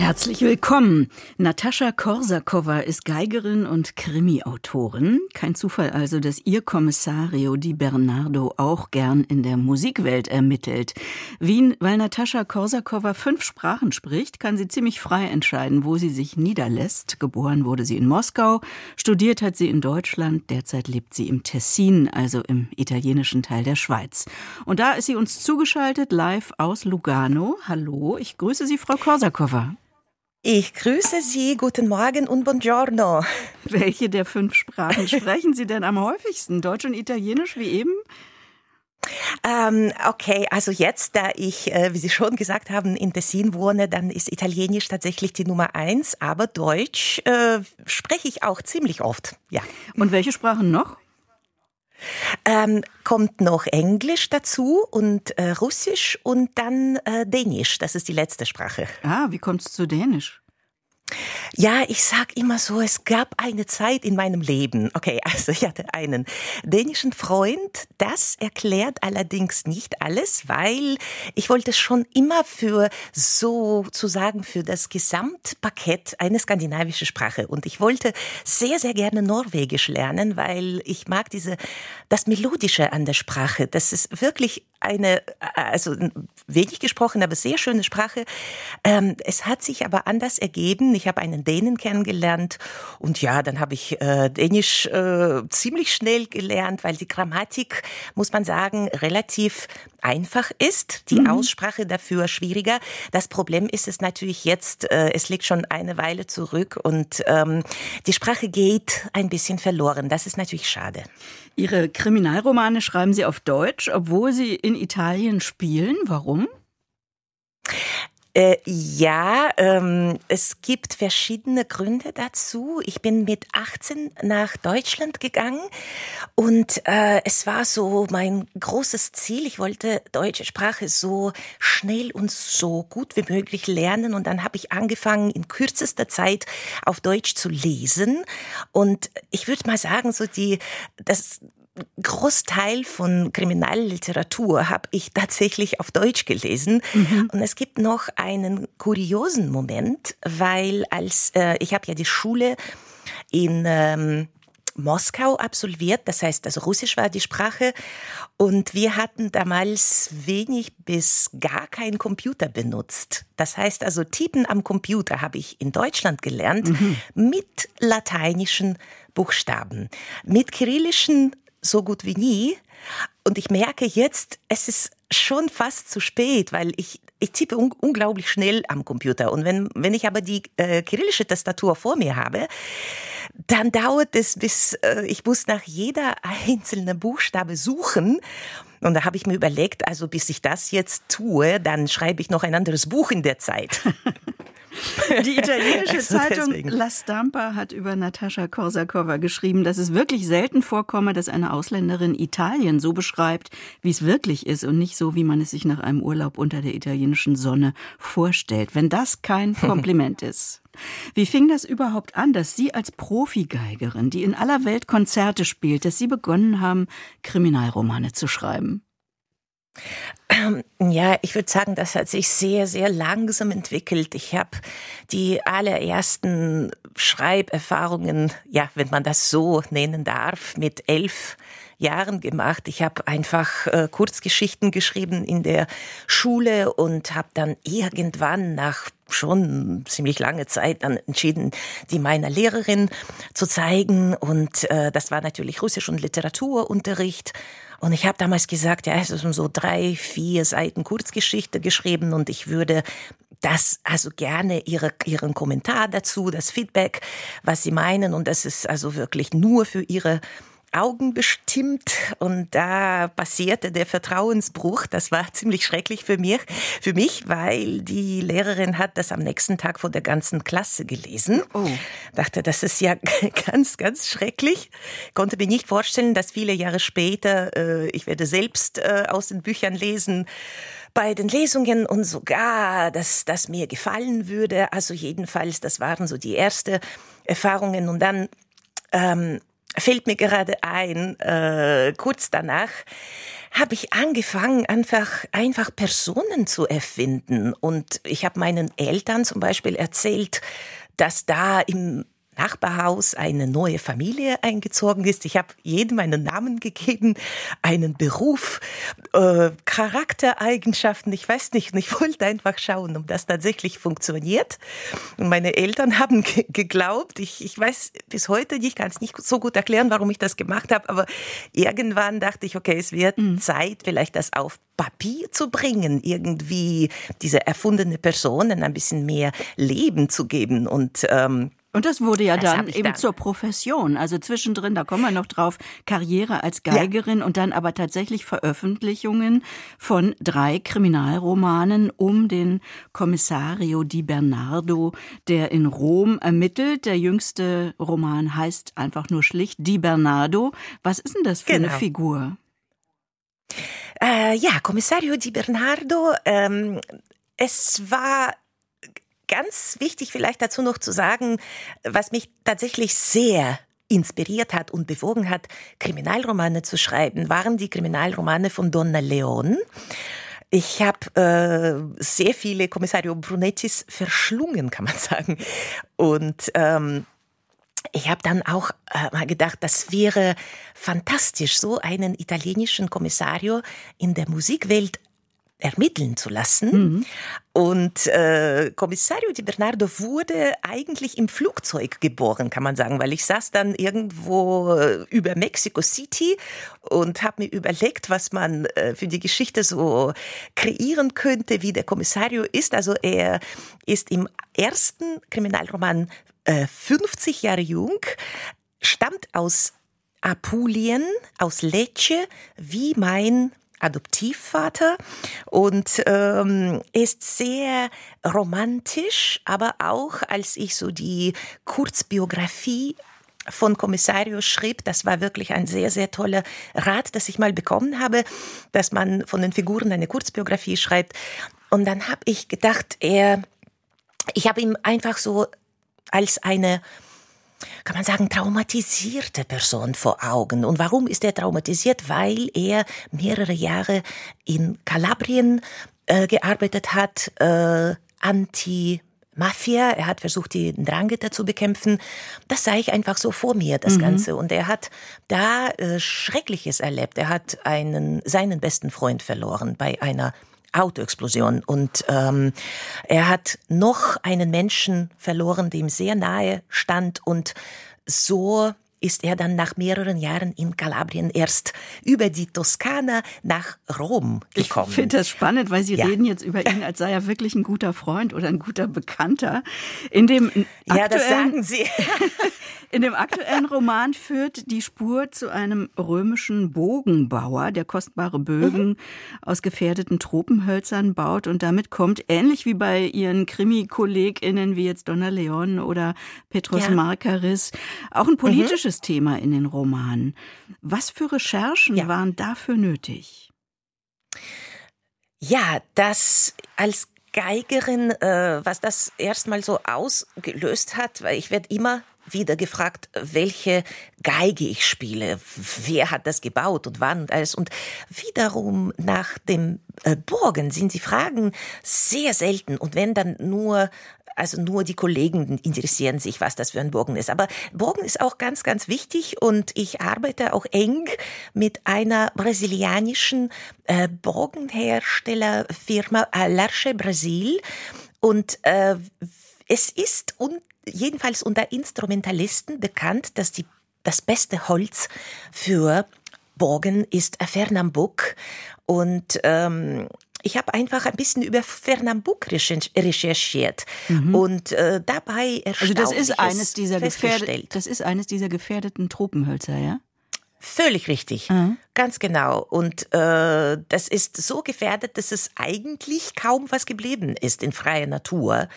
Herzlich willkommen. Natascha Korsakowa ist Geigerin und Krimi-Autorin. Kein Zufall also, dass ihr Kommissario Di Bernardo auch gern in der Musikwelt ermittelt. Wien, weil Natascha Korsakowa fünf Sprachen spricht, kann sie ziemlich frei entscheiden, wo sie sich niederlässt. Geboren wurde sie in Moskau, studiert hat sie in Deutschland, derzeit lebt sie im Tessin, also im italienischen Teil der Schweiz. Und da ist sie uns zugeschaltet, live aus Lugano. Hallo, ich grüße Sie, Frau Korsakowa. Ich grüße Sie, guten Morgen und buongiorno. Welche der fünf Sprachen sprechen Sie denn am häufigsten? Deutsch und Italienisch wie eben? Ähm, okay, also jetzt, da ich, äh, wie Sie schon gesagt haben, in Tessin wohne, dann ist Italienisch tatsächlich die Nummer eins, aber Deutsch äh, spreche ich auch ziemlich oft, ja. Und welche Sprachen noch? Ähm, kommt noch Englisch dazu und äh, Russisch und dann äh, Dänisch. Das ist die letzte Sprache. Ah, wie kommt es zu Dänisch? Ja, ich sag immer so, es gab eine Zeit in meinem Leben. Okay, also ich hatte einen dänischen Freund. Das erklärt allerdings nicht alles, weil ich wollte schon immer für sozusagen für das Gesamtpaket eine skandinavische Sprache und ich wollte sehr sehr gerne Norwegisch lernen, weil ich mag diese das melodische an der Sprache. Das ist wirklich eine also wenig gesprochen, aber sehr schöne Sprache. Ähm, es hat sich aber anders ergeben. Ich habe einen Dänen kennengelernt und ja, dann habe ich äh, Dänisch äh, ziemlich schnell gelernt, weil die Grammatik, muss man sagen, relativ einfach ist, die mhm. Aussprache dafür schwieriger. Das Problem ist es natürlich jetzt, äh, es liegt schon eine Weile zurück und ähm, die Sprache geht ein bisschen verloren. Das ist natürlich schade. Ihre Kriminalromane schreiben Sie auf Deutsch, obwohl Sie in Italien spielen. Warum? Äh, ja, ähm, es gibt verschiedene Gründe dazu. Ich bin mit 18 nach Deutschland gegangen und äh, es war so mein großes Ziel. Ich wollte deutsche Sprache so schnell und so gut wie möglich lernen und dann habe ich angefangen, in kürzester Zeit auf Deutsch zu lesen. Und ich würde mal sagen, so die, das Großteil von Kriminalliteratur habe ich tatsächlich auf Deutsch gelesen. Mhm. Und es gibt noch einen kuriosen Moment, weil als äh, ich habe ja die Schule in ähm, Moskau absolviert, das heißt, also Russisch war die Sprache und wir hatten damals wenig bis gar keinen Computer benutzt. Das heißt also, Typen am Computer habe ich in Deutschland gelernt mhm. mit lateinischen Buchstaben. Mit kyrillischen so gut wie nie. Und ich merke jetzt, es ist schon fast zu spät, weil ich, ich tippe un unglaublich schnell am Computer. Und wenn, wenn ich aber die äh, kyrillische Tastatur vor mir habe, dann dauert es bis, äh, ich muss nach jeder einzelnen Buchstabe suchen. Und da habe ich mir überlegt, also bis ich das jetzt tue, dann schreibe ich noch ein anderes Buch in der Zeit. Die italienische Zeitung deswegen. La Stampa hat über Natascha Korsakova geschrieben, dass es wirklich selten vorkomme, dass eine Ausländerin Italien so beschreibt, wie es wirklich ist und nicht so, wie man es sich nach einem Urlaub unter der italienischen Sonne vorstellt. Wenn das kein Kompliment ist. Wie fing das überhaupt an, dass Sie als Profigeigerin, die in aller Welt Konzerte spielt, dass Sie begonnen haben, Kriminalromane zu schreiben? Ähm, ja, ich würde sagen, das hat sich sehr, sehr langsam entwickelt. Ich habe die allerersten Schreiberfahrungen, ja, wenn man das so nennen darf, mit elf Jahren gemacht. Ich habe einfach äh, Kurzgeschichten geschrieben in der Schule und habe dann irgendwann nach schon ziemlich lange Zeit dann entschieden, die meiner Lehrerin zu zeigen. Und äh, das war natürlich Russisch- und Literaturunterricht. Und ich habe damals gesagt, ja, es ist so drei, vier Seiten Kurzgeschichte geschrieben und ich würde das also gerne ihre, ihren Kommentar dazu, das Feedback, was sie meinen. Und das ist also wirklich nur für ihre Augen bestimmt und da passierte der Vertrauensbruch. Das war ziemlich schrecklich für mich, für mich, weil die Lehrerin hat das am nächsten Tag vor der ganzen Klasse gelesen. Oh. Dachte, das ist ja ganz, ganz schrecklich. Konnte mir nicht vorstellen, dass viele Jahre später äh, ich werde selbst äh, aus den Büchern lesen bei den Lesungen und sogar, dass das mir gefallen würde. Also jedenfalls, das waren so die ersten Erfahrungen und dann ähm, fällt mir gerade ein, äh, kurz danach habe ich angefangen, einfach, einfach Personen zu erfinden. Und ich habe meinen Eltern zum Beispiel erzählt, dass da im Nachbarhaus eine neue Familie eingezogen ist. Ich habe jedem einen Namen gegeben, einen Beruf, äh, Charaktereigenschaften, ich weiß nicht. Und ich wollte einfach schauen, ob das tatsächlich funktioniert. Und meine Eltern haben geglaubt, ich, ich weiß bis heute nicht, kann es nicht so gut erklären, warum ich das gemacht habe, aber irgendwann dachte ich, okay, es wird mhm. Zeit, vielleicht das auf Papier zu bringen, irgendwie diese erfundene Personen ein bisschen mehr Leben zu geben und ähm, und das wurde ja das dann eben dann. zur Profession. Also zwischendrin, da kommen wir noch drauf, Karriere als Geigerin ja. und dann aber tatsächlich Veröffentlichungen von drei Kriminalromanen um den Kommissario Di Bernardo, der in Rom ermittelt. Der jüngste Roman heißt einfach nur schlicht Di Bernardo. Was ist denn das für genau. eine Figur? Äh, ja, Kommissario Di Bernardo, ähm, es war ganz wichtig vielleicht dazu noch zu sagen, was mich tatsächlich sehr inspiriert hat und bewogen hat, Kriminalromane zu schreiben, waren die Kriminalromane von Donna Leon. Ich habe äh, sehr viele Kommissario Brunettis verschlungen, kann man sagen. Und ähm, ich habe dann auch äh, mal gedacht, das wäre fantastisch, so einen italienischen Kommissario in der Musikwelt ermitteln zu lassen. Mhm. Und äh, Kommissario Di Bernardo wurde eigentlich im Flugzeug geboren, kann man sagen, weil ich saß dann irgendwo äh, über Mexico City und habe mir überlegt, was man äh, für die Geschichte so kreieren könnte, wie der Kommissario ist. Also er ist im ersten Kriminalroman äh, 50 Jahre jung, stammt aus Apulien, aus Lecce, wie mein Adoptivvater und ähm, ist sehr romantisch, aber auch als ich so die Kurzbiografie von Kommissario schrieb, das war wirklich ein sehr, sehr toller Rat, das ich mal bekommen habe, dass man von den Figuren eine Kurzbiografie schreibt. Und dann habe ich gedacht, er, ich habe ihm einfach so als eine kann man sagen, traumatisierte Person vor Augen. Und warum ist er traumatisiert? Weil er mehrere Jahre in Kalabrien äh, gearbeitet hat, äh, anti Mafia, er hat versucht, die Drangheta zu bekämpfen. Das sah ich einfach so vor mir, das mhm. Ganze. Und er hat da äh, Schreckliches erlebt. Er hat einen, seinen besten Freund verloren bei einer Autoexplosion. Und ähm, er hat noch einen Menschen verloren, dem sehr nahe stand und so ist er dann nach mehreren Jahren in Kalabrien erst über die Toskana nach Rom gekommen. Ich finde das spannend, weil Sie ja. reden jetzt über ihn, als sei er wirklich ein guter Freund oder ein guter Bekannter. In dem ja, das sagen Sie. in dem aktuellen Roman führt die Spur zu einem römischen Bogenbauer, der kostbare Bögen mhm. aus gefährdeten Tropenhölzern baut und damit kommt, ähnlich wie bei Ihren Krimi-KollegInnen wie jetzt Donna Leon oder Petros ja. Markaris, auch ein politisches mhm politisches Thema in den Romanen. Was für Recherchen ja. waren dafür nötig? Ja, das als Geigerin, äh, was das erstmal so ausgelöst hat, weil ich werde immer wieder gefragt, welche Geige ich spiele, wer hat das gebaut und wann und alles. Und wiederum nach dem äh, Burgen sind die Fragen sehr selten. Und wenn dann nur also nur die Kollegen interessieren sich, was das für ein Bogen ist. Aber Bogen ist auch ganz, ganz wichtig und ich arbeite auch eng mit einer brasilianischen äh, Bogenherstellerfirma Alarche Brasil und äh, es ist un jedenfalls unter Instrumentalisten bekannt, dass die das beste Holz für Bogen ist Fernambuk und ähm, ich habe einfach ein bisschen über Fernambuk recherchiert mhm. und äh, dabei Also das ist eines dieser gefährdet, das ist eines dieser gefährdeten Tropenhölzer, ja? Völlig richtig. Mhm. Ganz genau. Und äh, das ist so gefährdet, dass es eigentlich kaum was geblieben ist in freier Natur.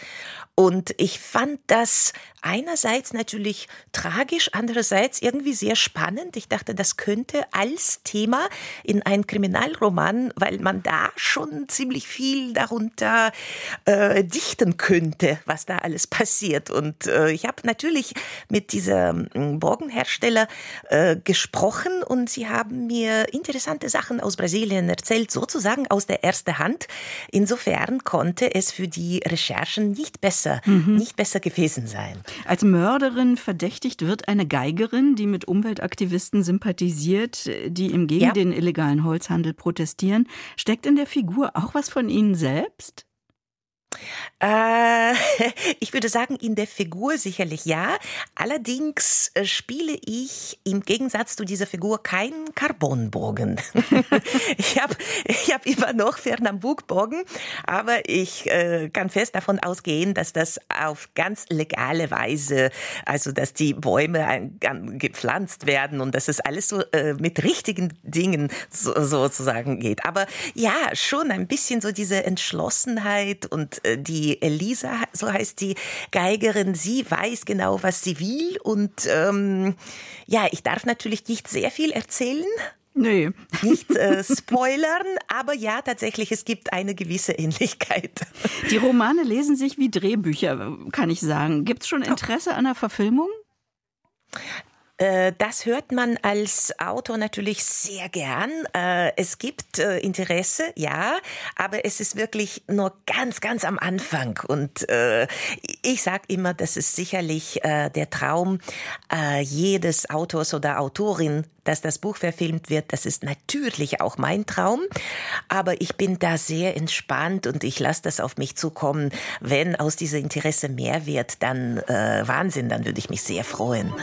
Und ich fand das einerseits natürlich tragisch, andererseits irgendwie sehr spannend. Ich dachte, das könnte als Thema in einen Kriminalroman, weil man da schon ziemlich viel darunter äh, dichten könnte, was da alles passiert. Und äh, ich habe natürlich mit diesem hm, Bogenhersteller äh, gesprochen und sie haben mir interessante Sachen aus Brasilien erzählt, sozusagen aus der ersten Hand. Insofern konnte es für die Recherchen nicht besser, mhm. nicht besser gewesen sein. Als Mörderin verdächtigt wird eine Geigerin, die mit Umweltaktivisten sympathisiert, die im gegen ja. den illegalen Holzhandel protestieren. Steckt in der Figur auch was von Ihnen selbst? Äh, ich würde sagen, in der Figur sicherlich ja. Allerdings äh, spiele ich im Gegensatz zu dieser Figur keinen Carbonbogen. ich habe ich hab immer noch Fernambugbogen, aber ich äh, kann fest davon ausgehen, dass das auf ganz legale Weise, also dass die Bäume ein, gepflanzt werden und dass es alles so äh, mit richtigen Dingen so, sozusagen geht. Aber ja, schon ein bisschen so diese Entschlossenheit und die Elisa, so heißt die Geigerin, sie weiß genau, was sie will. Und ähm, ja, ich darf natürlich nicht sehr viel erzählen. Nee. Nicht äh, spoilern, aber ja, tatsächlich, es gibt eine gewisse Ähnlichkeit. Die Romane lesen sich wie Drehbücher, kann ich sagen. Gibt es schon Interesse an der Verfilmung? Äh, das hört man als Autor natürlich sehr gern. Äh, es gibt äh, Interesse, ja, aber es ist wirklich nur ganz, ganz am Anfang. Und ich sage immer, das ist sicherlich der Traum jedes Autors oder Autorin, dass das Buch verfilmt wird. Das ist natürlich auch mein Traum. Aber ich bin da sehr entspannt und ich lasse das auf mich zukommen. Wenn aus dieser Interesse mehr wird, dann Wahnsinn, dann würde ich mich sehr freuen.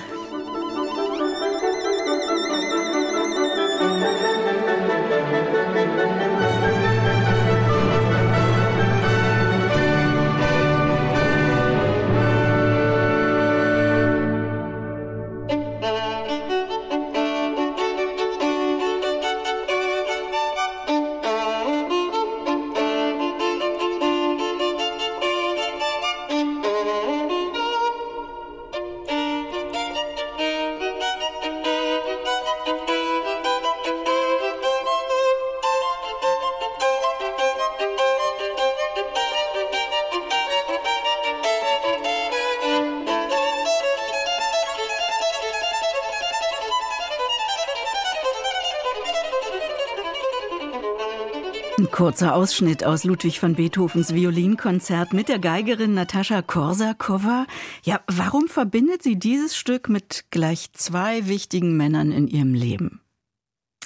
Kurzer Ausschnitt aus Ludwig van Beethovens Violinkonzert mit der Geigerin Natascha Korsakowa. Ja, warum verbindet sie dieses Stück mit gleich zwei wichtigen Männern in ihrem Leben?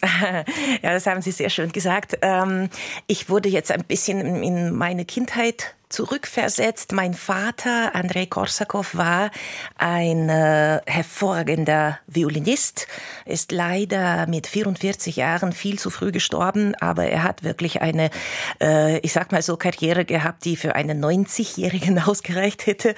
Ja, das haben Sie sehr schön gesagt. Ähm, ich wurde jetzt ein bisschen in meine Kindheit zurückversetzt. Mein Vater, Andrei Korsakow, war ein äh, hervorragender Violinist, ist leider mit 44 Jahren viel zu früh gestorben, aber er hat wirklich eine, äh, ich sag mal so, Karriere gehabt, die für einen 90-Jährigen ausgereicht hätte.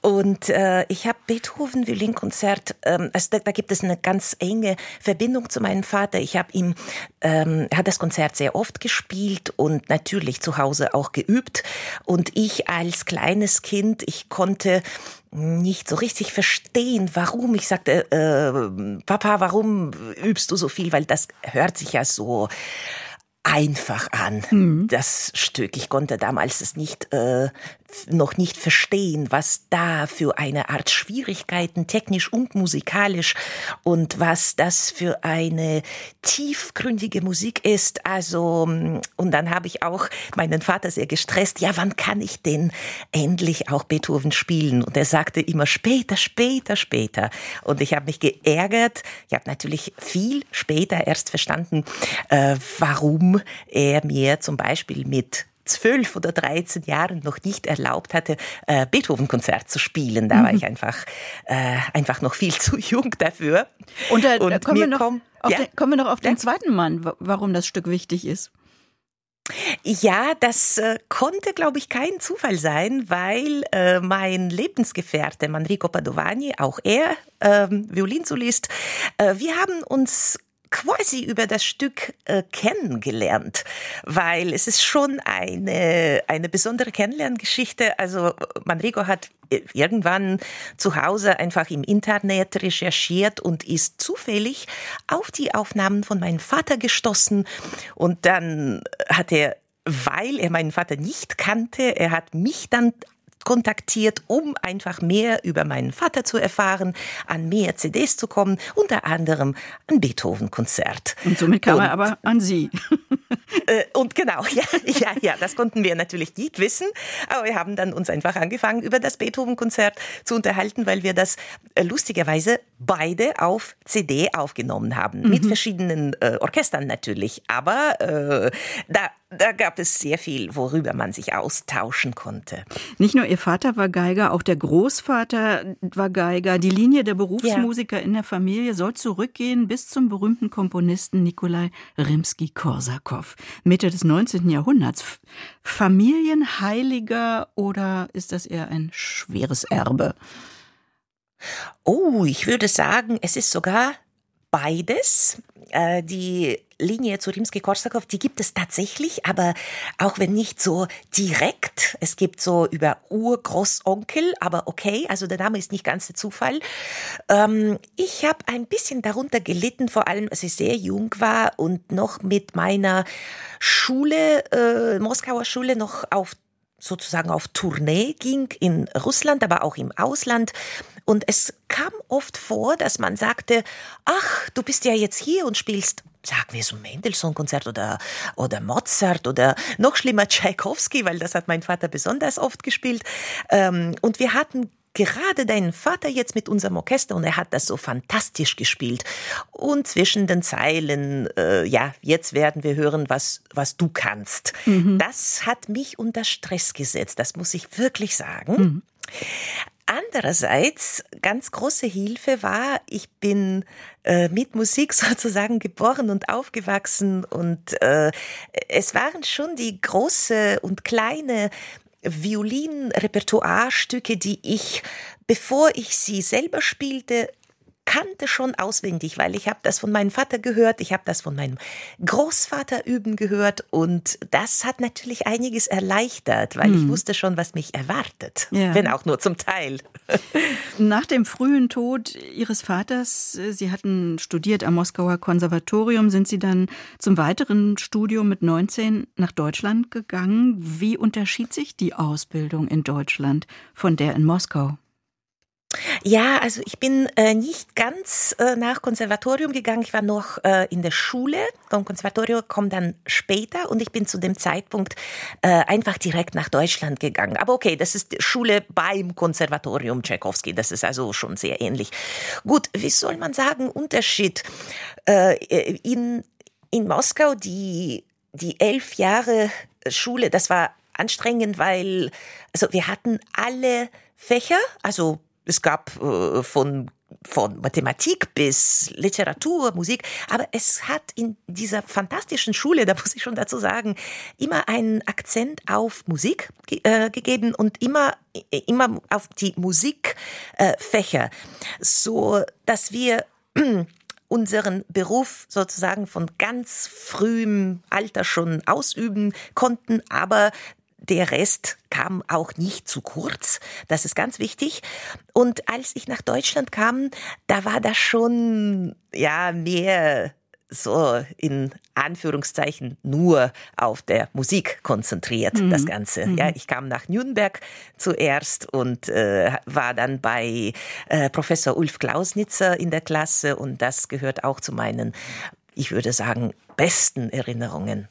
Und äh, ich habe Beethoven Violinkonzert, ähm, also da, da, gibt es eine ganz enge Verbindung zu meinem Vater. Ich habe ihm, ähm, er hat das Konzert sehr oft gespielt und natürlich zu Hause auch geübt. Und und ich als kleines Kind, ich konnte nicht so richtig verstehen, warum. Ich sagte, äh, Papa, warum übst du so viel? Weil das hört sich ja so einfach an, mhm. das Stück. Ich konnte damals es nicht äh, noch nicht verstehen, was da für eine Art Schwierigkeiten technisch und musikalisch und was das für eine tiefgründige Musik ist. Also, und dann habe ich auch meinen Vater sehr gestresst. Ja, wann kann ich denn endlich auch Beethoven spielen? Und er sagte immer später, später, später. Und ich habe mich geärgert. Ich habe natürlich viel später erst verstanden, äh, warum er mir zum Beispiel mit zwölf oder dreizehn Jahren noch nicht erlaubt hatte, äh, Beethoven-Konzert zu spielen. Da mhm. war ich einfach, äh, einfach noch viel zu jung dafür. Und da, Und kommen, wir noch, komm, ja? den, kommen wir noch auf den ja? zweiten Mann, warum das Stück wichtig ist. Ja, das äh, konnte, glaube ich, kein Zufall sein, weil äh, mein Lebensgefährte Manrico Padovani, auch er ähm, Violinsolist, äh, wir haben uns quasi über das Stück äh, kennengelernt, weil es ist schon eine, eine besondere Kennenlerngeschichte. Also Manrico hat irgendwann zu Hause einfach im Internet recherchiert und ist zufällig auf die Aufnahmen von meinem Vater gestoßen und dann hat er weil er meinen Vater nicht kannte. Er hat mich dann kontaktiert, um einfach mehr über meinen Vater zu erfahren, an mehr CDs zu kommen, unter anderem ein Beethoven-Konzert. Und somit kam und, er aber an Sie. Äh, und genau, ja, ja, ja, das konnten wir natürlich nicht wissen, aber wir haben dann uns einfach angefangen, über das Beethoven-Konzert zu unterhalten, weil wir das äh, lustigerweise beide auf CD aufgenommen haben, mhm. mit verschiedenen äh, Orchestern natürlich, aber äh, da da gab es sehr viel, worüber man sich austauschen konnte. Nicht nur Ihr Vater war Geiger, auch der Großvater war Geiger. Die Linie der Berufsmusiker ja. in der Familie soll zurückgehen bis zum berühmten Komponisten Nikolai Rimsky-Korsakow, Mitte des 19. Jahrhunderts. Familienheiliger oder ist das eher ein schweres Erbe? Oh, ich würde sagen, es ist sogar beides. Äh, die Linie zu Rimsky-Korsakow, die gibt es tatsächlich, aber auch wenn nicht so direkt. Es gibt so über Urgroßonkel, aber okay, also der Name ist nicht ganz der Zufall. Ähm, ich habe ein bisschen darunter gelitten, vor allem als ich sehr jung war und noch mit meiner Schule, äh, Moskauer Schule, noch auf sozusagen auf Tournee ging in Russland, aber auch im Ausland. Und es kam oft vor, dass man sagte, ach, du bist ja jetzt hier und spielst sagen wir so Mendelssohn-Konzert oder, oder Mozart oder noch schlimmer Tchaikovsky, weil das hat mein Vater besonders oft gespielt. Ähm, und wir hatten gerade deinen Vater jetzt mit unserem Orchester und er hat das so fantastisch gespielt. Und zwischen den Zeilen, äh, ja, jetzt werden wir hören, was, was du kannst. Mhm. Das hat mich unter Stress gesetzt, das muss ich wirklich sagen. Mhm. Andererseits, ganz große Hilfe war, ich bin äh, mit Musik sozusagen geboren und aufgewachsen und äh, es waren schon die große und kleine Violinrepertoirestücke, die ich, bevor ich sie selber spielte, kannte schon auswendig, weil ich habe das von meinem Vater gehört, ich habe das von meinem Großvater üben gehört und das hat natürlich einiges erleichtert, weil hm. ich wusste schon, was mich erwartet, ja. wenn auch nur zum Teil. Nach dem frühen Tod Ihres Vaters, äh, Sie hatten studiert am Moskauer Konservatorium, sind Sie dann zum weiteren Studium mit 19 nach Deutschland gegangen. Wie unterschied sich die Ausbildung in Deutschland von der in Moskau? Ja, also ich bin äh, nicht ganz äh, nach Konservatorium gegangen. Ich war noch äh, in der Schule. Und Konservatorium kommt dann später und ich bin zu dem Zeitpunkt äh, einfach direkt nach Deutschland gegangen. Aber okay, das ist Schule beim Konservatorium Tchaikovsky. Das ist also schon sehr ähnlich. Gut, wie soll man sagen, Unterschied äh, in in Moskau die die elf Jahre Schule. Das war anstrengend, weil also wir hatten alle Fächer, also es gab äh, von von Mathematik bis Literatur, Musik, aber es hat in dieser fantastischen Schule, da muss ich schon dazu sagen, immer einen Akzent auf Musik äh, gegeben und immer immer auf die Musikfächer, äh, so dass wir unseren Beruf sozusagen von ganz frühem Alter schon ausüben konnten, aber der Rest kam auch nicht zu kurz. Das ist ganz wichtig. Und als ich nach Deutschland kam, da war das schon, ja, mehr so in Anführungszeichen nur auf der Musik konzentriert, mhm. das Ganze. Mhm. Ja, ich kam nach Nürnberg zuerst und äh, war dann bei äh, Professor Ulf Klausnitzer in der Klasse und das gehört auch zu meinen, ich würde sagen, besten Erinnerungen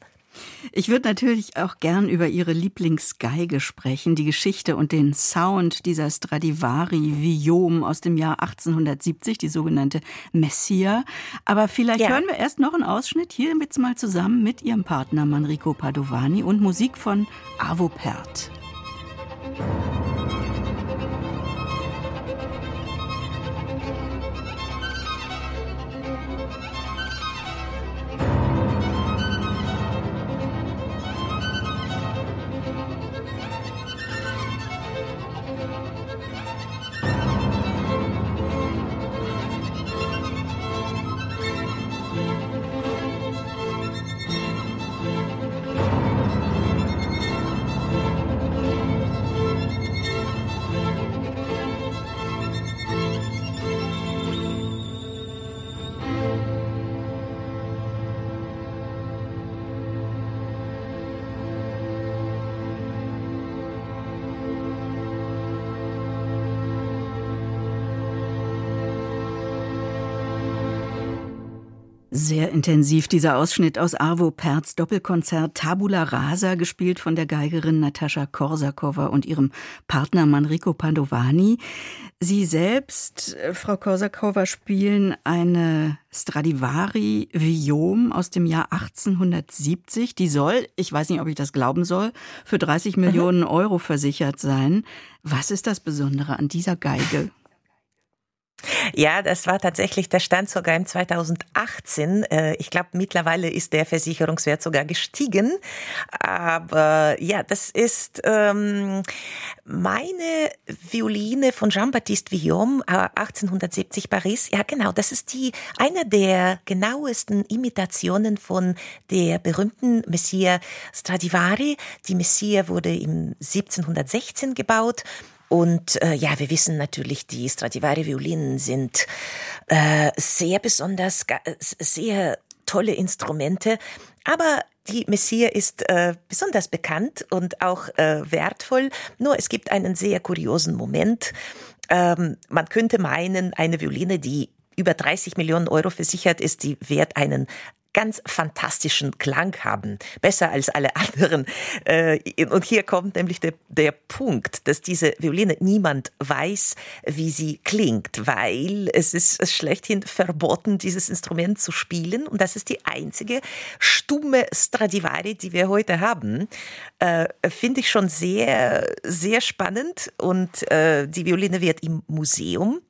ich würde natürlich auch gern über Ihre Lieblingsgeige sprechen, die Geschichte und den Sound dieser Stradivari Viom aus dem Jahr 1870, die sogenannte Messia. Aber vielleicht ja. hören wir erst noch einen Ausschnitt hier jetzt mal zusammen mit Ihrem Partner Manrico Padovani und Musik von Avo Pert. Sehr intensiv dieser Ausschnitt aus Arvo Perz Doppelkonzert Tabula Rasa, gespielt von der Geigerin Natascha Korsakowa und ihrem Partner Manrico Padovani. Sie selbst, äh, Frau Korsakowa, spielen eine Stradivari Viom aus dem Jahr 1870. Die soll, ich weiß nicht, ob ich das glauben soll, für 30 Millionen Euro versichert sein. Was ist das Besondere an dieser Geige? Ja, das war tatsächlich der Stand sogar im 2018. Äh, ich glaube, mittlerweile ist der Versicherungswert sogar gestiegen. Aber ja, das ist ähm, meine Violine von Jean-Baptiste Villaume, 1870 Paris. Ja, genau, das ist die eine der genauesten Imitationen von der berühmten Messier Stradivari. Die Messier wurde im 1716 gebaut und äh, ja, wir wissen natürlich, die Stradivari-Violinen sind äh, sehr besonders, sehr tolle Instrumente. Aber die Messier ist äh, besonders bekannt und auch äh, wertvoll. Nur es gibt einen sehr kuriosen Moment. Ähm, man könnte meinen, eine Violine, die über 30 Millionen Euro versichert ist, die wert einen ganz fantastischen Klang haben, besser als alle anderen. Äh, und hier kommt nämlich der, der Punkt, dass diese Violine niemand weiß, wie sie klingt, weil es ist schlechthin verboten, dieses Instrument zu spielen. Und das ist die einzige stumme Stradivari, die wir heute haben. Äh, Finde ich schon sehr, sehr spannend. Und äh, die Violine wird im Museum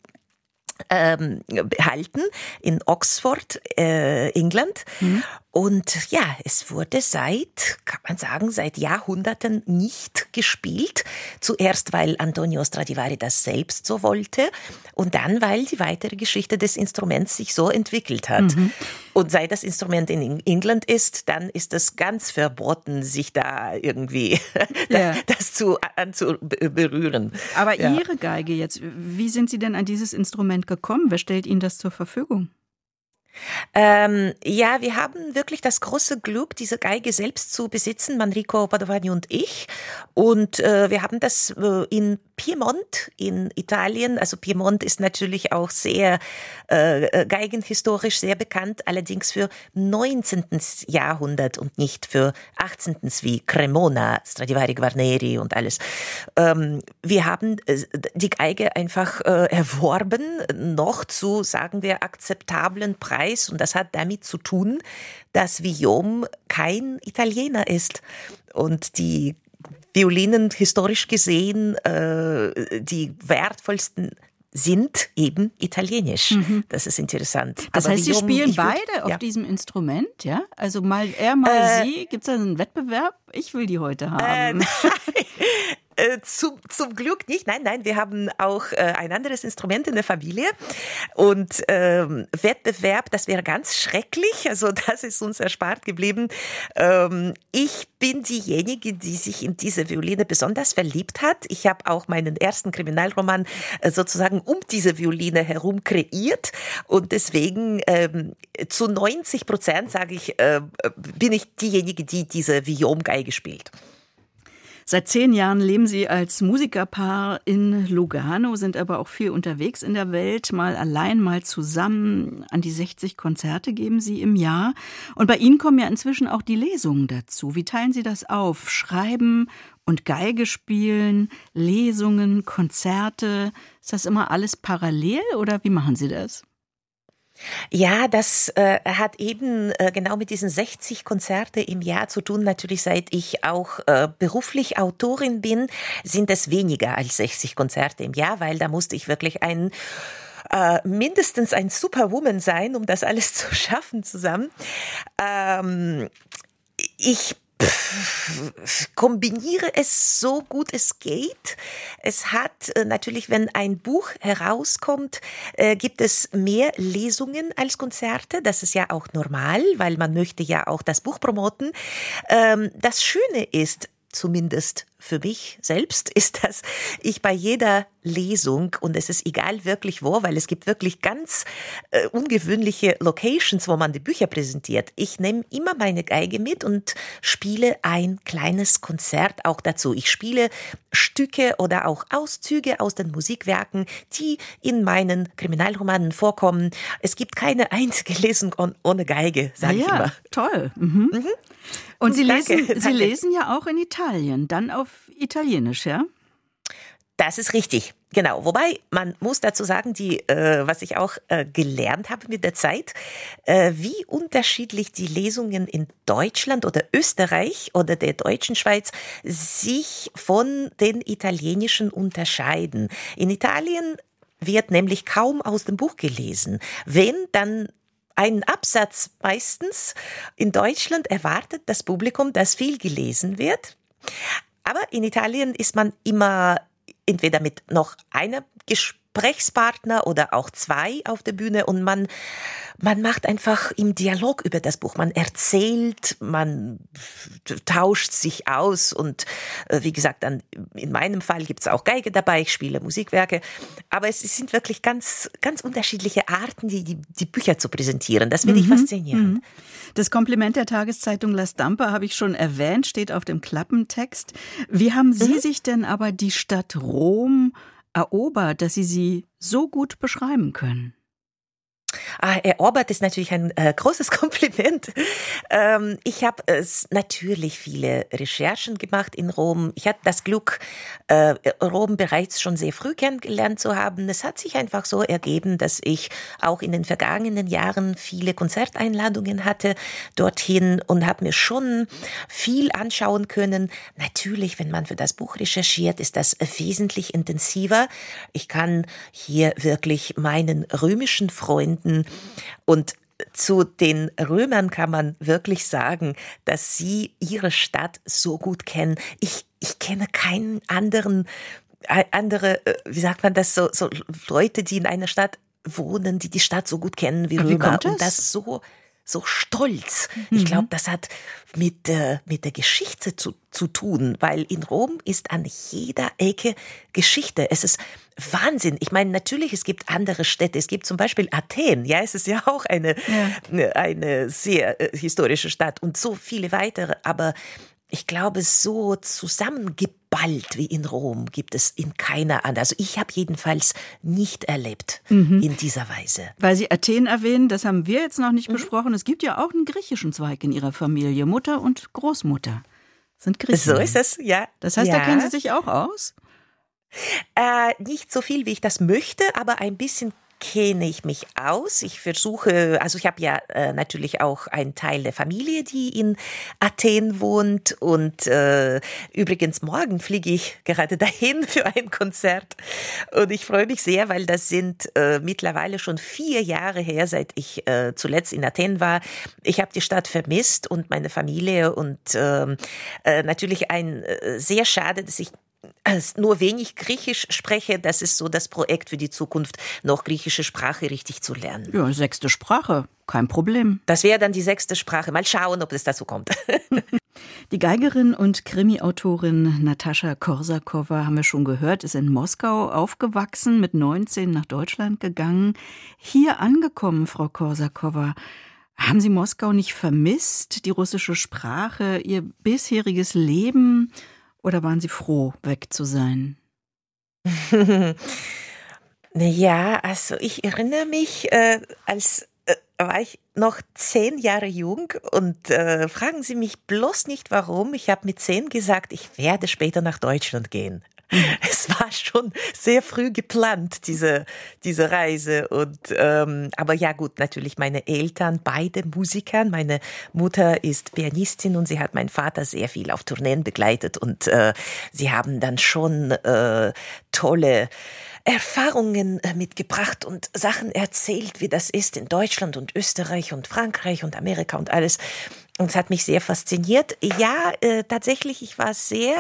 ähm, behalten in Oxford, äh, England. Mhm. Und ja, es wurde seit, kann man sagen, seit Jahrhunderten nicht gespielt. Zuerst, weil Antonio Stradivari das selbst so wollte und dann, weil die weitere Geschichte des Instruments sich so entwickelt hat. Mhm. Und seit das Instrument in England ist, dann ist es ganz verboten, sich da irgendwie ja. das, zu berühren. Aber ja. Ihre Geige jetzt, wie sind Sie denn an dieses Instrument gekommen? Wer stellt Ihnen das zur Verfügung? Ähm, ja, wir haben wirklich das große Glück, diese Geige selbst zu besitzen, Manrico Padovani und ich. Und äh, wir haben das äh, in Piemont in Italien. Also Piemont ist natürlich auch sehr äh, äh geigenhistorisch sehr bekannt, allerdings für 19. Jahrhundert und nicht für 18. wie Cremona, Stradivari Guarneri und alles. Ähm, wir haben äh, die Geige einfach äh, erworben, noch zu, sagen wir, akzeptablen Preis. Und das hat damit zu tun, dass Guillaume kein Italiener ist. Und die Violinen historisch gesehen äh, die wertvollsten sind eben italienisch. Mhm. Das ist interessant. Das Aber heißt, Sie spielen beide würd, auf ja. diesem Instrument, ja? Also mal er, mal äh, Sie. Gibt es da einen Wettbewerb? Ich will die heute haben. Äh, Äh, zum, zum Glück nicht. Nein, nein, wir haben auch äh, ein anderes Instrument in der Familie. Und ähm, Wettbewerb, das wäre ganz schrecklich. Also das ist uns erspart geblieben. Ähm, ich bin diejenige, die sich in diese Violine besonders verliebt hat. Ich habe auch meinen ersten Kriminalroman äh, sozusagen um diese Violine herum kreiert. Und deswegen ähm, zu 90 Prozent, sage ich, äh, bin ich diejenige, die diese Viom-Geige spielt. Seit zehn Jahren leben Sie als Musikerpaar in Lugano, sind aber auch viel unterwegs in der Welt, mal allein, mal zusammen. An die 60 Konzerte geben Sie im Jahr. Und bei Ihnen kommen ja inzwischen auch die Lesungen dazu. Wie teilen Sie das auf? Schreiben und Geige spielen, Lesungen, Konzerte. Ist das immer alles parallel oder wie machen Sie das? Ja, das äh, hat eben äh, genau mit diesen 60 Konzerte im Jahr zu tun. Natürlich, seit ich auch äh, beruflich Autorin bin, sind es weniger als 60 Konzerte im Jahr, weil da musste ich wirklich ein äh, mindestens ein Superwoman sein, um das alles zu schaffen zusammen. Ähm, ich kombiniere es so gut es geht. Es hat äh, natürlich, wenn ein Buch herauskommt, äh, gibt es mehr Lesungen als Konzerte. Das ist ja auch normal, weil man möchte ja auch das Buch promoten. Ähm, das Schöne ist, zumindest für mich selbst ist, dass ich bei jeder Lesung, und es ist egal wirklich wo, weil es gibt wirklich ganz äh, ungewöhnliche Locations, wo man die Bücher präsentiert. Ich nehme immer meine Geige mit und spiele ein kleines Konzert auch dazu. Ich spiele Stücke oder auch Auszüge aus den Musikwerken, die in meinen Kriminalromanen vorkommen. Es gibt keine einzige Lesung ohne Geige, sage ja, ich immer. Toll. Mhm. Mhm. Und Sie, danke, lesen, danke. Sie lesen ja auch in Italien, dann auf Italienisch, ja? Das ist richtig, genau. Wobei man muss dazu sagen, die, äh, was ich auch äh, gelernt habe mit der Zeit, äh, wie unterschiedlich die Lesungen in Deutschland oder Österreich oder der deutschen Schweiz sich von den italienischen unterscheiden. In Italien wird nämlich kaum aus dem Buch gelesen. Wenn, dann einen Absatz meistens. In Deutschland erwartet das Publikum, dass viel gelesen wird. Aber in Italien ist man immer entweder mit noch einem Gesprächspartner oder auch zwei auf der Bühne und man, man macht einfach im Dialog über das Buch. Man erzählt, man tauscht sich aus und äh, wie gesagt, dann in meinem Fall gibt es auch Geige dabei, ich spiele Musikwerke. Aber es sind wirklich ganz, ganz unterschiedliche Arten, die, die, die Bücher zu präsentieren. Das finde ich mhm. faszinierend. Mhm. Das Kompliment der Tageszeitung La Stampa habe ich schon erwähnt, steht auf dem Klappentext. Wie haben Sie mhm. sich denn aber die Stadt Rom erobert, dass Sie sie so gut beschreiben können? Ah, erobert ist natürlich ein äh, großes Kompliment. Ähm, ich habe äh, natürlich viele Recherchen gemacht in Rom. Ich hatte das Glück, äh, Rom bereits schon sehr früh kennengelernt zu haben. Es hat sich einfach so ergeben, dass ich auch in den vergangenen Jahren viele Konzerteinladungen hatte dorthin und habe mir schon viel anschauen können. Natürlich, wenn man für das Buch recherchiert, ist das wesentlich intensiver. Ich kann hier wirklich meinen römischen Freunden und zu den Römern kann man wirklich sagen, dass sie ihre Stadt so gut kennen. Ich, ich kenne keinen anderen, äh, andere, äh, wie sagt man das, so, so Leute, die in einer Stadt wohnen, die die Stadt so gut kennen wie Römer. Wie und das so so stolz. Mhm. Ich glaube, das hat mit, äh, mit der Geschichte zu, zu tun, weil in Rom ist an jeder Ecke Geschichte. Es ist Wahnsinn. Ich meine, natürlich, es gibt andere Städte. Es gibt zum Beispiel Athen. Ja, es ist ja auch eine, ja. eine sehr äh, historische Stadt und so viele weitere. Aber ich glaube, so zusammengeballt wie in Rom gibt es in keiner anderen. Also ich habe jedenfalls nicht erlebt mhm. in dieser Weise. Weil Sie Athen erwähnen, das haben wir jetzt noch nicht mhm. besprochen. Es gibt ja auch einen griechischen Zweig in Ihrer Familie. Mutter und Großmutter sind Griechen. So ist es, ja. Das heißt, ja. da kennen Sie sich auch aus? Äh, nicht so viel, wie ich das möchte, aber ein bisschen kenne ich mich aus. Ich versuche, also ich habe ja äh, natürlich auch einen Teil der Familie, die in Athen wohnt. Und äh, übrigens, morgen fliege ich gerade dahin für ein Konzert. Und ich freue mich sehr, weil das sind äh, mittlerweile schon vier Jahre her, seit ich äh, zuletzt in Athen war. Ich habe die Stadt vermisst und meine Familie und ähm, äh, natürlich ein äh, sehr schade, dass ich nur wenig Griechisch spreche, das ist so das Projekt für die Zukunft, noch griechische Sprache richtig zu lernen. Ja, sechste Sprache, kein Problem. Das wäre dann die sechste Sprache. Mal schauen, ob es dazu kommt. Die Geigerin und Krimi-Autorin Natascha Korsakowa, haben wir schon gehört, ist in Moskau aufgewachsen, mit 19 nach Deutschland gegangen. Hier angekommen, Frau Korsakowa, haben Sie Moskau nicht vermisst, die russische Sprache, Ihr bisheriges Leben? Oder waren Sie froh, weg zu sein? ja, also ich erinnere mich, äh, als äh, war ich noch zehn Jahre jung und äh, fragen Sie mich bloß nicht warum. Ich habe mit zehn gesagt, ich werde später nach Deutschland gehen. Es war schon sehr früh geplant, diese, diese Reise. Und, ähm, aber ja gut, natürlich meine Eltern, beide Musiker. Meine Mutter ist Pianistin und sie hat meinen Vater sehr viel auf Tourneen begleitet. Und äh, sie haben dann schon äh, tolle Erfahrungen äh, mitgebracht und Sachen erzählt, wie das ist in Deutschland und Österreich und Frankreich und Amerika und alles. Und es hat mich sehr fasziniert. Ja, äh, tatsächlich, ich war sehr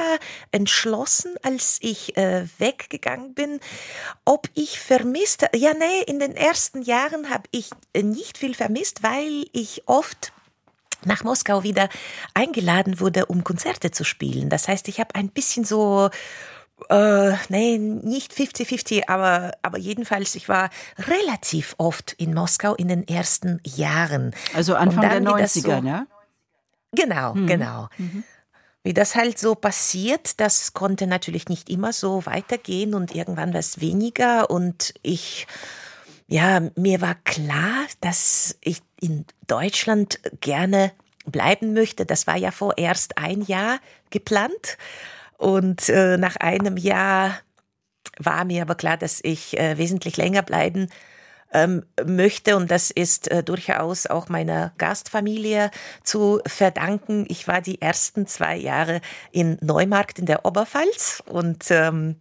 entschlossen, als ich äh, weggegangen bin. Ob ich vermisst, ja, nee, in den ersten Jahren habe ich nicht viel vermisst, weil ich oft nach Moskau wieder eingeladen wurde, um Konzerte zu spielen. Das heißt, ich habe ein bisschen so äh, nee, nicht 50-50, aber, aber jedenfalls, ich war relativ oft in Moskau in den ersten Jahren. Also Anfang der 90er, so, ja? Genau, mhm. genau. Mhm. Wie das halt so passiert, das konnte natürlich nicht immer so weitergehen und irgendwann war es weniger und ich, ja, mir war klar, dass ich in Deutschland gerne bleiben möchte. Das war ja vorerst ein Jahr geplant. Und äh, nach einem Jahr war mir aber klar, dass ich äh, wesentlich länger bleiben ähm, möchte. Und das ist äh, durchaus auch meiner Gastfamilie zu verdanken. Ich war die ersten zwei Jahre in Neumarkt in der Oberpfalz und ähm,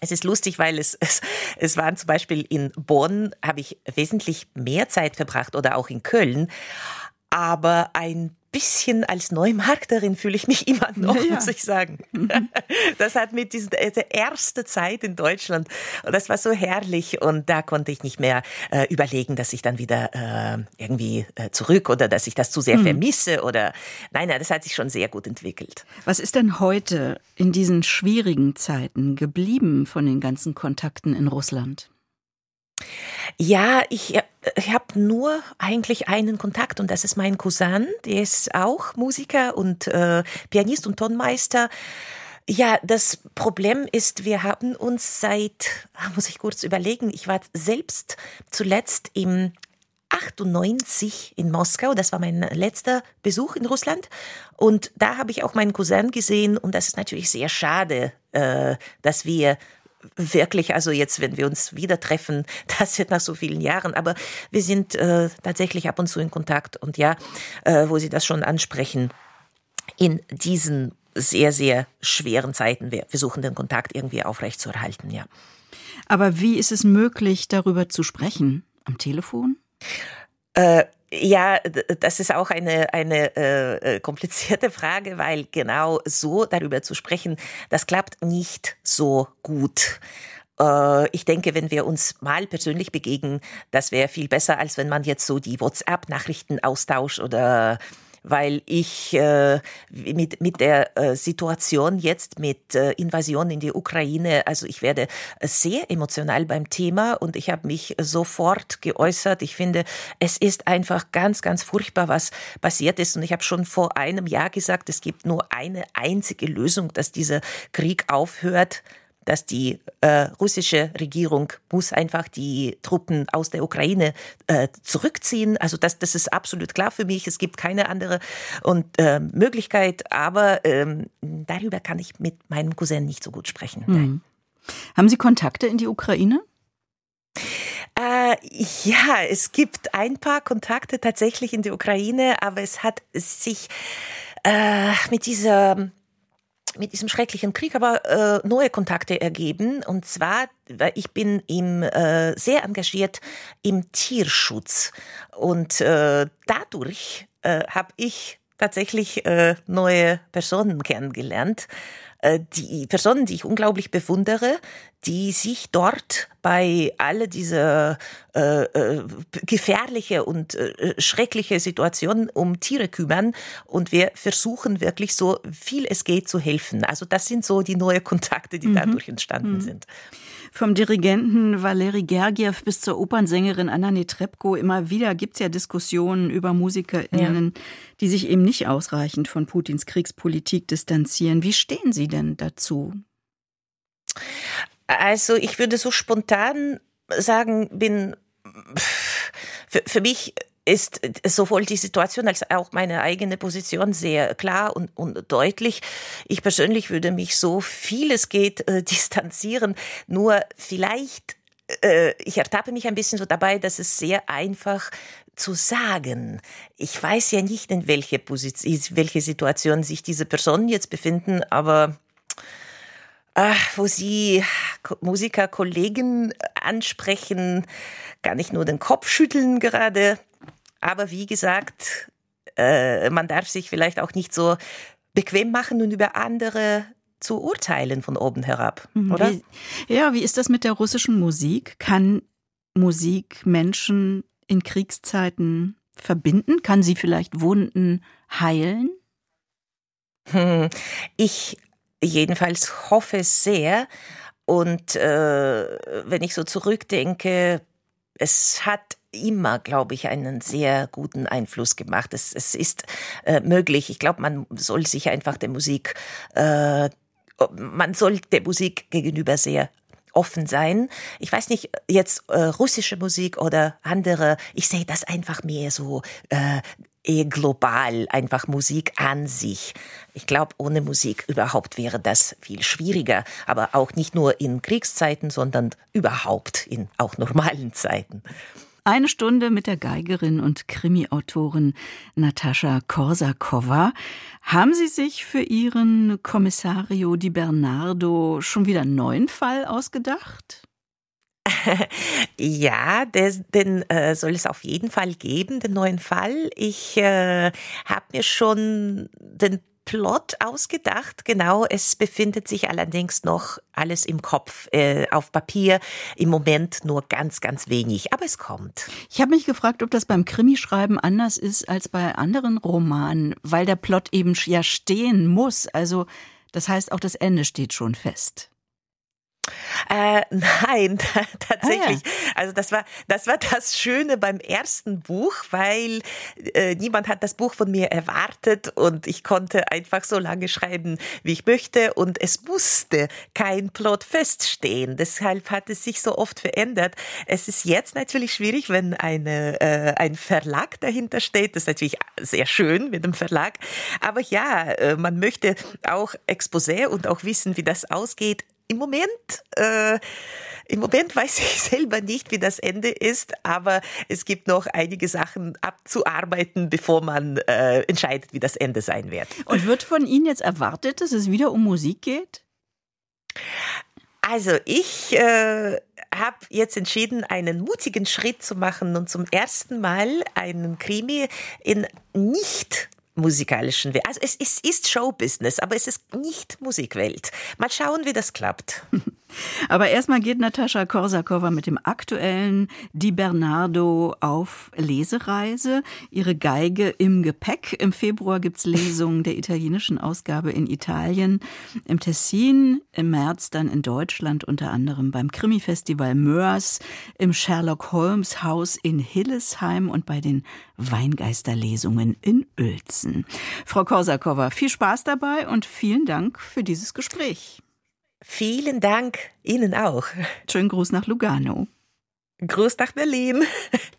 es ist lustig, weil es, es, es waren zum Beispiel in Bonn, habe ich wesentlich mehr Zeit verbracht oder auch in Köln. Aber ein bisschen als Neumarkterin fühle ich mich immer noch, ja, ja. muss ich sagen. Mhm. Das hat mit dieser erste Zeit in Deutschland, und das war so herrlich und da konnte ich nicht mehr äh, überlegen, dass ich dann wieder äh, irgendwie äh, zurück oder dass ich das zu sehr mhm. vermisse oder nein, nein, das hat sich schon sehr gut entwickelt. Was ist denn heute in diesen schwierigen Zeiten geblieben von den ganzen Kontakten in Russland? Ja, ich, äh, ich habe nur eigentlich einen Kontakt und das ist mein Cousin, der ist auch Musiker und äh, Pianist und Tonmeister. Ja, das Problem ist, wir haben uns seit, ah, muss ich kurz überlegen, ich war selbst zuletzt im 98 in Moskau. Das war mein letzter Besuch in Russland. Und da habe ich auch meinen Cousin gesehen. Und das ist natürlich sehr schade, äh, dass wir wirklich, also jetzt, wenn wir uns wieder treffen, das wird nach so vielen Jahren, aber wir sind äh, tatsächlich ab und zu in Kontakt und ja, äh, wo Sie das schon ansprechen, in diesen sehr, sehr schweren Zeiten, wir versuchen den Kontakt irgendwie aufrechtzuerhalten, ja. Aber wie ist es möglich, darüber zu sprechen? Am Telefon? Äh, ja, das ist auch eine, eine äh, äh, komplizierte Frage, weil genau so darüber zu sprechen, das klappt nicht so gut. Äh, ich denke, wenn wir uns mal persönlich begegnen, das wäre viel besser, als wenn man jetzt so die WhatsApp-Nachrichten austauscht oder weil ich äh, mit, mit der äh, Situation jetzt mit äh, Invasion in die Ukraine, also ich werde sehr emotional beim Thema und ich habe mich sofort geäußert. Ich finde, es ist einfach ganz, ganz furchtbar, was passiert ist. Und ich habe schon vor einem Jahr gesagt, es gibt nur eine einzige Lösung, dass dieser Krieg aufhört dass die äh, russische Regierung muss einfach die Truppen aus der Ukraine äh, zurückziehen. Also das, das ist absolut klar für mich. Es gibt keine andere und, äh, Möglichkeit, aber ähm, darüber kann ich mit meinem Cousin nicht so gut sprechen. Mhm. Haben Sie Kontakte in die Ukraine? Äh, ja, es gibt ein paar Kontakte tatsächlich in die Ukraine, aber es hat sich äh, mit dieser mit diesem schrecklichen Krieg aber äh, neue Kontakte ergeben. Und zwar, weil ich bin im, äh, sehr engagiert im Tierschutz. Und äh, dadurch äh, habe ich tatsächlich äh, neue Personen kennengelernt. Äh, die Personen, die ich unglaublich bewundere, die sich dort bei alle diese äh, äh, gefährliche und äh, schreckliche Situationen um Tiere kümmern und wir versuchen wirklich so viel es geht zu helfen. Also das sind so die neuen Kontakte, die mhm. dadurch entstanden mhm. sind. Vom Dirigenten Valeri Gergiev bis zur Opernsängerin Anna Netrebko immer wieder gibt es ja Diskussionen über MusikerInnen, ja. die sich eben nicht ausreichend von Putins Kriegspolitik distanzieren. Wie stehen Sie denn dazu? Also ich würde so spontan sagen, bin für, für mich ist sowohl die Situation als auch meine eigene Position sehr klar und, und deutlich. Ich persönlich würde mich so viel es geht äh, distanzieren. Nur vielleicht, äh, ich ertappe mich ein bisschen so dabei, dass es sehr einfach zu sagen. Ich weiß ja nicht, in welche Position, welche Situation sich diese Personen jetzt befinden, aber äh, wo Sie Musikerkollegen ansprechen, kann ich nur den Kopf schütteln gerade. Aber wie gesagt, äh, man darf sich vielleicht auch nicht so bequem machen und über andere zu urteilen von oben herab, mhm. oder? Wie, ja, wie ist das mit der russischen Musik? Kann Musik Menschen in Kriegszeiten verbinden? Kann sie vielleicht Wunden heilen? Hm, ich jedenfalls hoffe es sehr. Und äh, wenn ich so zurückdenke, es hat immer, glaube ich, einen sehr guten Einfluss gemacht. Es, es ist äh, möglich. Ich glaube, man soll sich einfach der Musik, äh, man soll der Musik gegenüber sehr offen sein. Ich weiß nicht, jetzt äh, russische Musik oder andere, ich sehe das einfach mehr so äh, eher global, einfach Musik an sich. Ich glaube, ohne Musik überhaupt wäre das viel schwieriger, aber auch nicht nur in Kriegszeiten, sondern überhaupt in auch normalen Zeiten. Eine Stunde mit der Geigerin und Krimi-Autorin Natascha Korsakowa. Haben Sie sich für Ihren Kommissario di Bernardo schon wieder einen neuen Fall ausgedacht? ja, des, den äh, soll es auf jeden Fall geben, den neuen Fall. Ich äh, habe mir schon den Plot ausgedacht. Genau, es befindet sich allerdings noch alles im Kopf, äh, auf Papier. Im Moment nur ganz, ganz wenig, aber es kommt. Ich habe mich gefragt, ob das beim Krimischreiben anders ist als bei anderen Romanen, weil der Plot eben ja stehen muss. Also das heißt, auch das Ende steht schon fest. Äh, nein, tatsächlich. Ah, ja. Also das war das war das Schöne beim ersten Buch, weil äh, niemand hat das Buch von mir erwartet und ich konnte einfach so lange schreiben, wie ich möchte und es musste kein Plot feststehen. Deshalb hat es sich so oft verändert. Es ist jetzt natürlich schwierig, wenn eine äh, ein Verlag dahinter steht. Das ist natürlich sehr schön mit dem Verlag, aber ja, äh, man möchte auch Exposé und auch wissen, wie das ausgeht im Moment, äh, im Moment weiß ich selber nicht, wie das Ende ist, aber es gibt noch einige Sachen abzuarbeiten, bevor man äh, entscheidet, wie das Ende sein wird. Und wird von Ihnen jetzt erwartet, dass es wieder um Musik geht? Also ich äh, habe jetzt entschieden, einen mutigen Schritt zu machen und zum ersten Mal einen Krimi in nicht musikalischen Welt. Also es, es ist Showbusiness, aber es ist nicht Musikwelt. Mal schauen, wie das klappt. Aber erstmal geht Natascha Korsakowa mit dem aktuellen Di Bernardo auf Lesereise. Ihre Geige im Gepäck. Im Februar gibt's Lesungen der italienischen Ausgabe in Italien, im Tessin, im März dann in Deutschland, unter anderem beim Krimi-Festival Mörs, im Sherlock Holmes Haus in Hillesheim und bei den Weingeisterlesungen in Uelzen. Frau Korsakowa, viel Spaß dabei und vielen Dank für dieses Gespräch. Vielen Dank Ihnen auch. Schönen Gruß nach Lugano. Gruß nach Berlin.